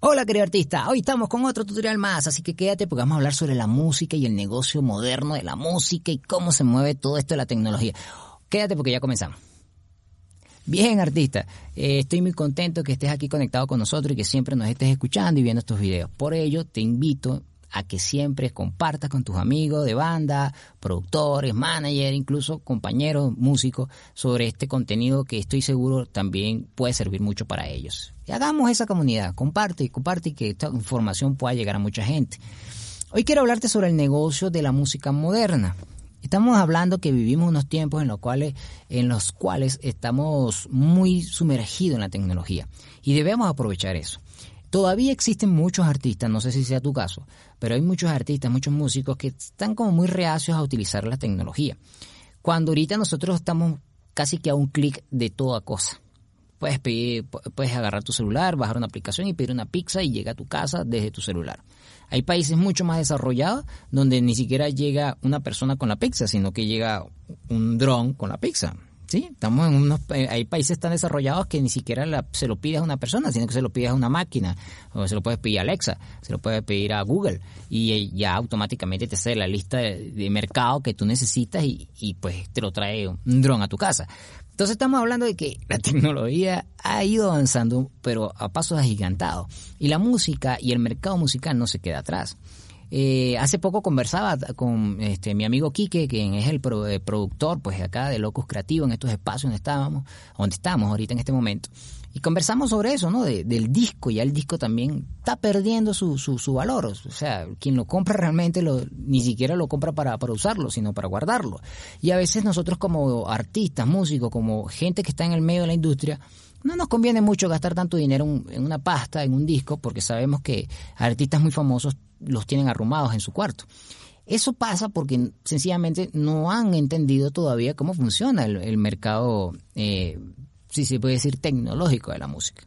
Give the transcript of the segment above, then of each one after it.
Hola querido artista, hoy estamos con otro tutorial más, así que quédate porque vamos a hablar sobre la música y el negocio moderno de la música y cómo se mueve todo esto de la tecnología. Quédate porque ya comenzamos. Bien artista, eh, estoy muy contento que estés aquí conectado con nosotros y que siempre nos estés escuchando y viendo estos videos. Por ello te invito a que siempre compartas con tus amigos de banda, productores, managers, incluso compañeros músicos sobre este contenido que estoy seguro también puede servir mucho para ellos. Y hagamos esa comunidad, comparte y comparte y que esta información pueda llegar a mucha gente. Hoy quiero hablarte sobre el negocio de la música moderna. Estamos hablando que vivimos unos tiempos en los cuales, en los cuales estamos muy sumergidos en la tecnología y debemos aprovechar eso. Todavía existen muchos artistas, no sé si sea tu caso, pero hay muchos artistas, muchos músicos que están como muy reacios a utilizar la tecnología. Cuando ahorita nosotros estamos casi que a un clic de toda cosa. Puedes pedir, puedes agarrar tu celular, bajar una aplicación y pedir una pizza y llega a tu casa desde tu celular. Hay países mucho más desarrollados donde ni siquiera llega una persona con la pizza, sino que llega un dron con la pizza. Sí, estamos en unos, eh, hay países tan desarrollados que ni siquiera se lo pides a una persona, sino que se lo pides a una máquina, o se lo puedes pedir a Alexa, se lo puedes pedir a Google, y eh, ya automáticamente te sale la lista de, mercado que tú necesitas y, y, pues te lo trae un dron a tu casa. Entonces estamos hablando de que la tecnología ha ido avanzando, pero a pasos agigantados, y la música y el mercado musical no se queda atrás. Eh, hace poco conversaba con este, mi amigo Quique, quien es el eh, productor pues acá de Locus Creativo en estos espacios donde estábamos, donde estamos ahorita en este momento. Y conversamos sobre eso, ¿no? del disco. Ya el disco también está perdiendo su, su, su valor. O sea, quien lo compra realmente lo, ni siquiera lo compra para, para usarlo, sino para guardarlo. Y a veces nosotros como artistas, músicos, como gente que está en el medio de la industria, no nos conviene mucho gastar tanto dinero en una pasta, en un disco, porque sabemos que artistas muy famosos los tienen arrumados en su cuarto. Eso pasa porque sencillamente no han entendido todavía cómo funciona el, mercado, eh, si se puede decir, tecnológico de la música.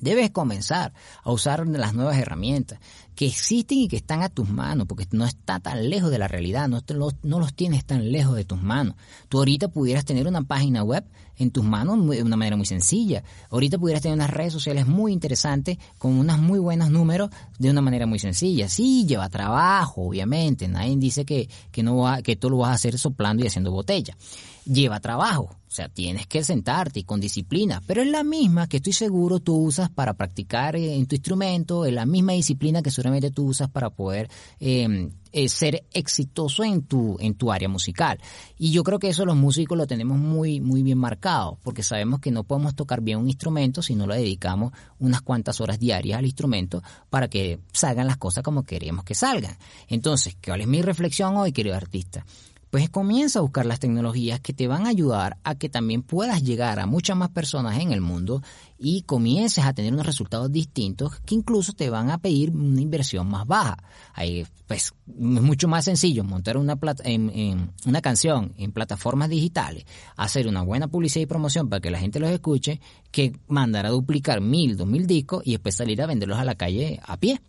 Debes comenzar a usar las nuevas herramientas que existen y que están a tus manos, porque no está tan lejos de la realidad, no, los, no los tienes tan lejos de tus manos. Tú ahorita pudieras tener una página web en tus manos de una manera muy sencilla. Ahorita pudieras tener unas redes sociales muy interesantes con unos muy buenos números de una manera muy sencilla. Sí, lleva trabajo, obviamente. Nadie dice que, que, no va, que tú lo vas a hacer soplando y haciendo botella. Lleva trabajo. O sea, tienes que sentarte y con disciplina, pero es la misma que estoy seguro tú usas para practicar en tu instrumento, es la misma disciplina que tú usas para poder em, eh, ser exitoso en tu, en tu área musical. Y yo creo que eso los músicos lo tenemos muy, muy bien marcado, porque sabemos que no podemos tocar bien un instrumento si no le dedicamos unas cuantas horas diarias al instrumento para que salgan las cosas como queremos que salgan. Entonces, ¿cuál es mi reflexión hoy, querido artista? Pues comienza a buscar las tecnologías que te van a ayudar a que también puedas llegar a muchas más personas en el mundo y comiences a tener unos resultados distintos que incluso te van a pedir una inversión más baja. Ahí, pues, es mucho más sencillo montar una, en, una canción en plataformas digitales, hacer una buena publicidad y promoción para que la gente los escuche, que mandar a duplicar mil, dos mil discos y después salir a venderlos a la calle a pie.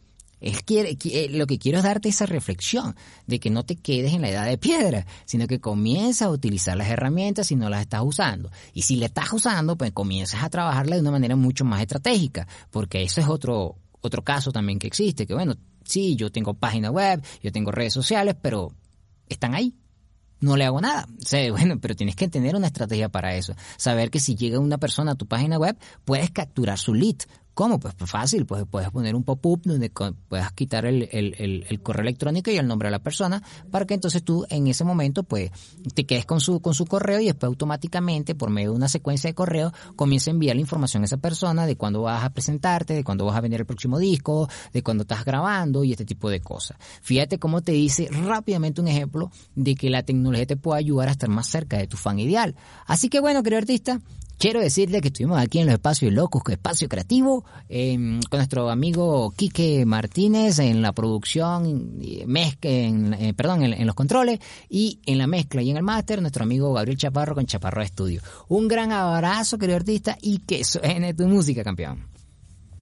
Eh, lo que quiero es darte esa reflexión de que no te quedes en la edad de piedra, sino que comienzas a utilizar las herramientas si no las estás usando. Y si las estás usando, pues comienzas a trabajarlas de una manera mucho más estratégica, porque eso es otro, otro caso también que existe, que bueno, sí, yo tengo página web, yo tengo redes sociales, pero están ahí. No le hago nada. O bueno, pero tienes que tener una estrategia para eso. Saber que si llega una persona a tu página web, puedes capturar su lead, ¿Cómo? Pues, pues, fácil, pues puedes poner un pop-up donde puedas quitar el, el, correo electrónico y el nombre de la persona para que entonces tú en ese momento pues te quedes con su, con su correo y después automáticamente por medio de una secuencia de correo comienza a enviar la información a esa persona de cuándo vas a presentarte, de cuándo vas a vender el próximo disco, de cuándo estás grabando y este tipo de cosas. Fíjate cómo te dice rápidamente un ejemplo de que la tecnología te puede ayudar a estar más cerca de tu fan ideal. Así que bueno, querido artista, Quiero decirle que estuvimos aquí en los espacios locos, espacio creativo, em, con nuestro amigo Quique Martínez en la producción, mezcla, en, eh, perdón, en, los controles y en la mezcla y en el máster, nuestro amigo Gabriel Chaparro con Chaparro Estudio. Un gran abrazo, querido artista, y que suene tu música, campeón.